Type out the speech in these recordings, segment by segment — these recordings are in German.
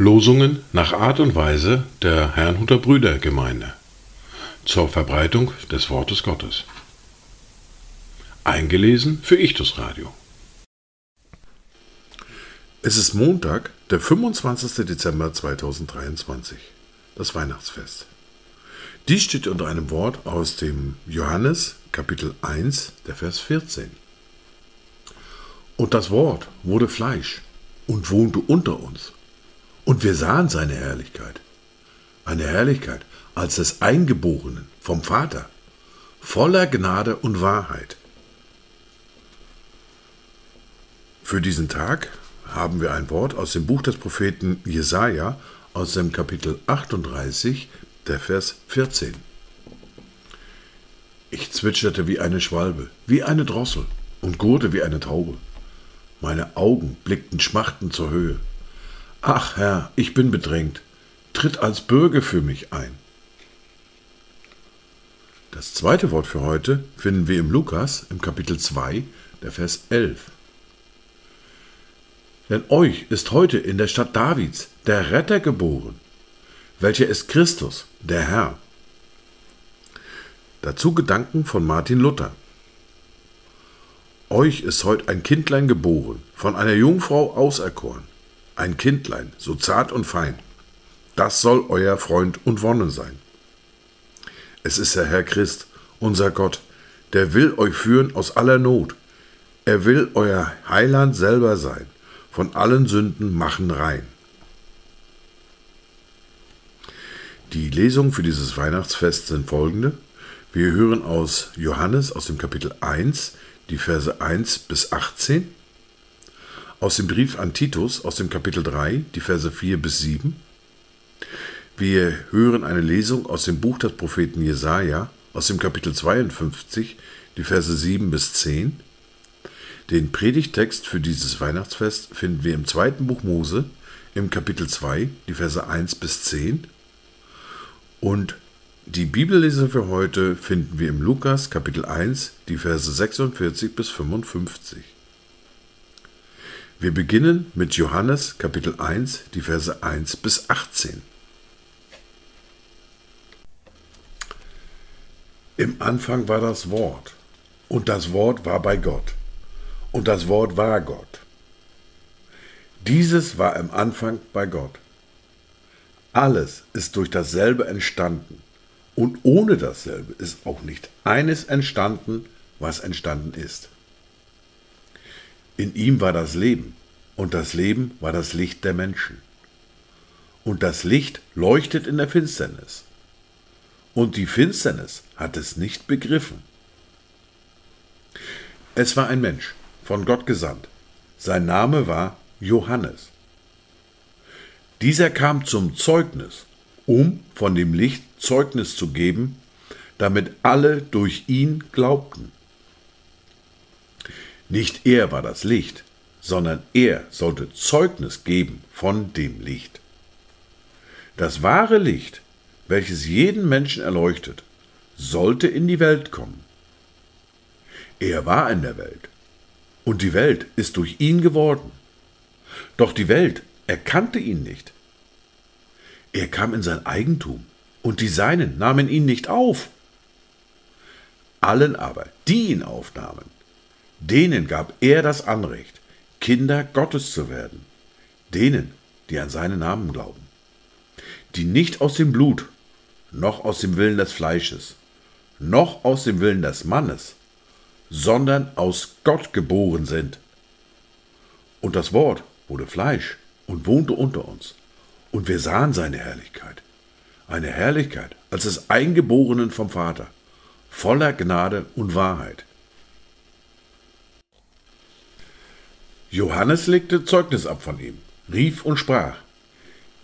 Losungen nach Art und Weise der Herrnhuter Brüdergemeinde zur Verbreitung des Wortes Gottes. Eingelesen für Ichtus Radio. Es ist Montag, der 25. Dezember 2023, das Weihnachtsfest. Dies steht unter einem Wort aus dem Johannes Kapitel 1, der Vers 14. Und das Wort wurde Fleisch und wohnte unter uns. Und wir sahen seine Herrlichkeit. Eine Herrlichkeit als des Eingeborenen vom Vater, voller Gnade und Wahrheit. Für diesen Tag haben wir ein Wort aus dem Buch des Propheten Jesaja aus dem Kapitel 38, der Vers 14. Ich zwitscherte wie eine Schwalbe, wie eine Drossel und gurrte wie eine Taube. Meine Augen blickten schmachtend zur Höhe. Ach Herr, ich bin bedrängt. Tritt als Bürger für mich ein. Das zweite Wort für heute finden wir im Lukas im Kapitel 2, der Vers 11. Denn euch ist heute in der Stadt Davids der Retter geboren, welcher ist Christus, der Herr. Dazu Gedanken von Martin Luther. Euch ist heute ein Kindlein geboren, von einer Jungfrau auserkoren, ein Kindlein, so zart und fein. Das soll euer Freund und Wonne sein. Es ist der Herr Christ, unser Gott, der will euch führen aus aller Not. Er will euer Heiland selber sein von allen Sünden machen rein. Die Lesungen für dieses Weihnachtsfest sind folgende. Wir hören aus Johannes aus dem Kapitel 1 die Verse 1 bis 18, aus dem Brief an Titus aus dem Kapitel 3 die Verse 4 bis 7. Wir hören eine Lesung aus dem Buch des Propheten Jesaja aus dem Kapitel 52 die Verse 7 bis 10 den Predigtext für dieses Weihnachtsfest finden wir im zweiten Buch Mose, im Kapitel 2, die Verse 1 bis 10. Und die Bibellese für heute finden wir im Lukas, Kapitel 1, die Verse 46 bis 55. Wir beginnen mit Johannes, Kapitel 1, die Verse 1 bis 18. Im Anfang war das Wort, und das Wort war bei Gott und das Wort war Gott. Dieses war im Anfang bei Gott. Alles ist durch dasselbe entstanden und ohne dasselbe ist auch nicht eines entstanden, was entstanden ist. In ihm war das Leben und das Leben war das Licht der Menschen. Und das Licht leuchtet in der Finsternis. Und die Finsternis hat es nicht begriffen. Es war ein Mensch, von Gott gesandt. Sein Name war Johannes. Dieser kam zum Zeugnis, um von dem Licht Zeugnis zu geben, damit alle durch ihn glaubten. Nicht er war das Licht, sondern er sollte Zeugnis geben von dem Licht. Das wahre Licht, welches jeden Menschen erleuchtet, sollte in die Welt kommen. Er war in der Welt, und die Welt ist durch ihn geworden. Doch die Welt erkannte ihn nicht. Er kam in sein Eigentum, und die Seinen nahmen ihn nicht auf. Allen aber, die ihn aufnahmen, denen gab er das Anrecht, Kinder Gottes zu werden, denen, die an seinen Namen glauben, die nicht aus dem Blut, noch aus dem Willen des Fleisches, noch aus dem Willen des Mannes, sondern aus Gott geboren sind. Und das Wort wurde Fleisch und wohnte unter uns. Und wir sahen seine Herrlichkeit. Eine Herrlichkeit als des Eingeborenen vom Vater, voller Gnade und Wahrheit. Johannes legte Zeugnis ab von ihm, rief und sprach,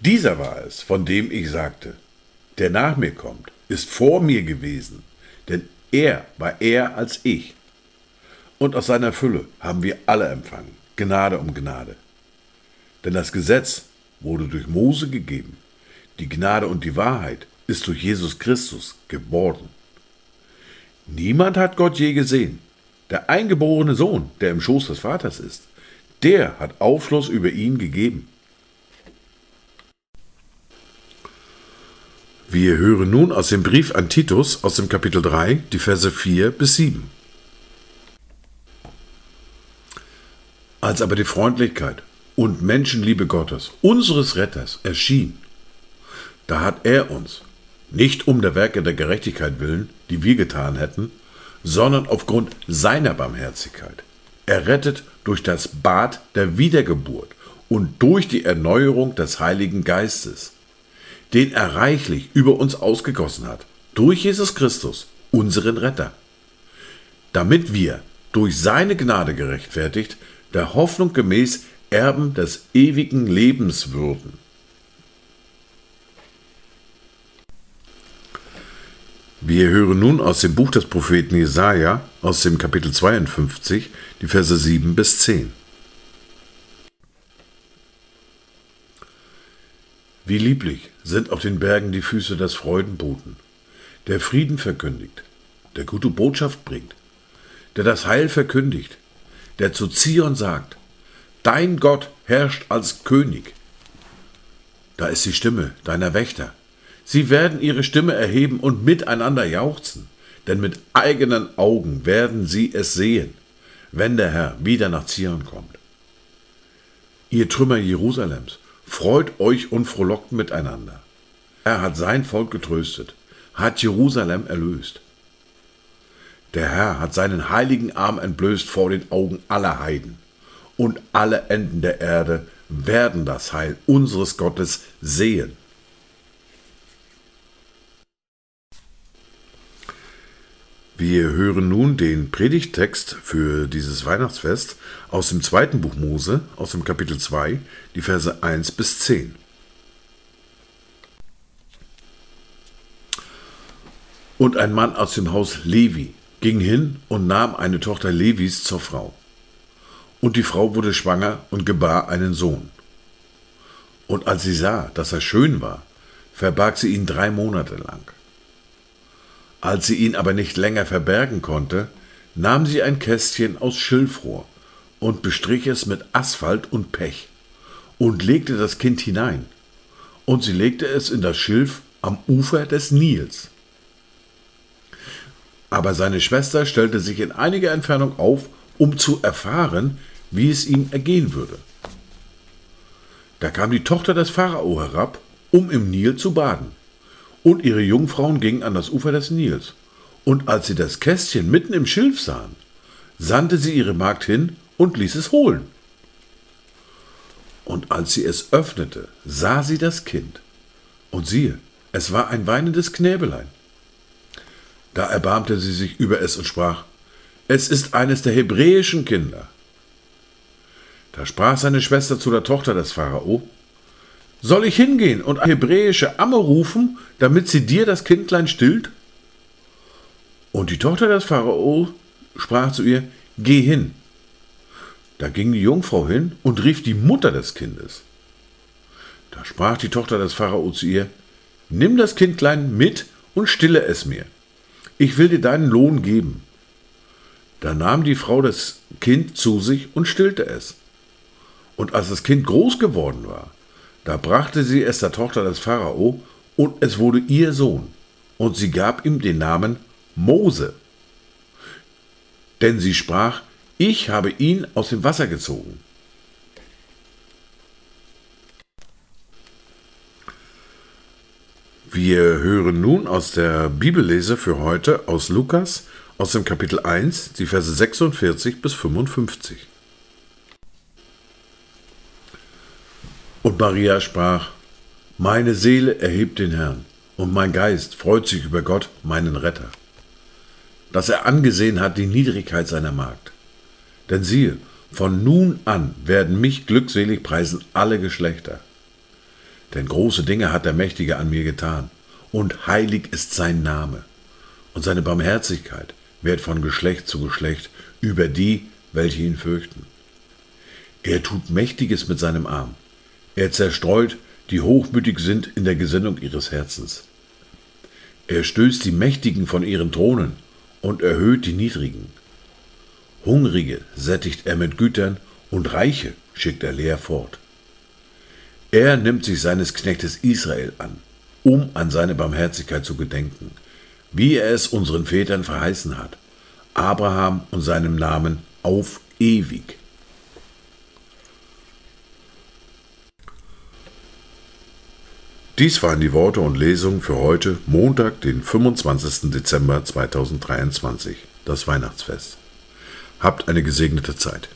dieser war es, von dem ich sagte, der nach mir kommt, ist vor mir gewesen, denn er war eher als ich und aus seiner Fülle haben wir alle empfangen, Gnade um Gnade. Denn das Gesetz wurde durch Mose gegeben, die Gnade und die Wahrheit ist durch Jesus Christus geworden. Niemand hat Gott je gesehen. Der eingeborene Sohn, der im Schoß des Vaters ist, der hat Aufschluss über ihn gegeben. Wir hören nun aus dem Brief an Titus aus dem Kapitel 3 die Verse 4 bis 7. Als aber die Freundlichkeit und Menschenliebe Gottes, unseres Retters, erschien, da hat er uns, nicht um der Werke der Gerechtigkeit willen, die wir getan hätten, sondern aufgrund seiner Barmherzigkeit, errettet durch das Bad der Wiedergeburt und durch die Erneuerung des Heiligen Geistes den er reichlich über uns ausgegossen hat, durch Jesus Christus, unseren Retter, damit wir durch seine Gnade gerechtfertigt, der Hoffnung gemäß Erben des ewigen Lebens würden. Wir hören nun aus dem Buch des Propheten Jesaja, aus dem Kapitel 52, die Verse 7 bis 10. Wie lieblich sind auf den Bergen die Füße des Freudenboten, der Frieden verkündigt, der gute Botschaft bringt, der das Heil verkündigt, der zu Zion sagt, Dein Gott herrscht als König. Da ist die Stimme deiner Wächter. Sie werden ihre Stimme erheben und miteinander jauchzen, denn mit eigenen Augen werden sie es sehen, wenn der Herr wieder nach Zion kommt. Ihr Trümmer Jerusalems, Freut euch und frohlockt miteinander. Er hat sein Volk getröstet, hat Jerusalem erlöst. Der Herr hat seinen heiligen Arm entblößt vor den Augen aller Heiden, und alle Enden der Erde werden das Heil unseres Gottes sehen. Wir hören nun den Predigttext für dieses Weihnachtsfest aus dem zweiten Buch Mose, aus dem Kapitel 2, die Verse 1 bis 10. Und ein Mann aus dem Haus Levi ging hin und nahm eine Tochter Levis zur Frau. Und die Frau wurde schwanger und gebar einen Sohn. Und als sie sah, dass er schön war, verbarg sie ihn drei Monate lang. Als sie ihn aber nicht länger verbergen konnte, nahm sie ein Kästchen aus Schilfrohr und bestrich es mit Asphalt und Pech und legte das Kind hinein. Und sie legte es in das Schilf am Ufer des Nils. Aber seine Schwester stellte sich in einiger Entfernung auf, um zu erfahren, wie es ihm ergehen würde. Da kam die Tochter des Pharao herab, um im Nil zu baden. Und ihre Jungfrauen gingen an das Ufer des Nils. Und als sie das Kästchen mitten im Schilf sahen, sandte sie ihre Magd hin und ließ es holen. Und als sie es öffnete, sah sie das Kind. Und siehe, es war ein weinendes Knäbelein. Da erbarmte sie sich über es und sprach, es ist eines der hebräischen Kinder. Da sprach seine Schwester zu der Tochter des Pharao, soll ich hingehen und eine hebräische Amme rufen, damit sie dir das Kindlein stillt? Und die Tochter des Pharao sprach zu ihr, Geh hin. Da ging die Jungfrau hin und rief die Mutter des Kindes. Da sprach die Tochter des Pharao zu ihr, Nimm das Kindlein mit und stille es mir. Ich will dir deinen Lohn geben. Da nahm die Frau das Kind zu sich und stillte es. Und als das Kind groß geworden war, da brachte sie es der Tochter des Pharao, und es wurde ihr Sohn, und sie gab ihm den Namen Mose. Denn sie sprach, ich habe ihn aus dem Wasser gezogen. Wir hören nun aus der Bibellese für heute aus Lukas, aus dem Kapitel 1, die Verse 46 bis 55. Und Maria sprach, Meine Seele erhebt den Herrn, und mein Geist freut sich über Gott, meinen Retter, dass er angesehen hat die Niedrigkeit seiner Magd. Denn siehe, von nun an werden mich glückselig preisen alle Geschlechter. Denn große Dinge hat der Mächtige an mir getan, und heilig ist sein Name, und seine Barmherzigkeit wird von Geschlecht zu Geschlecht über die, welche ihn fürchten. Er tut Mächtiges mit seinem Arm. Er zerstreut, die hochmütig sind in der Gesinnung ihres Herzens. Er stößt die Mächtigen von ihren Thronen und erhöht die Niedrigen. Hungrige sättigt er mit Gütern und Reiche schickt er leer fort. Er nimmt sich seines Knechtes Israel an, um an seine Barmherzigkeit zu gedenken, wie er es unseren Vätern verheißen hat, Abraham und seinem Namen auf ewig. Dies waren die Worte und Lesungen für heute, Montag, den 25. Dezember 2023, das Weihnachtsfest. Habt eine gesegnete Zeit.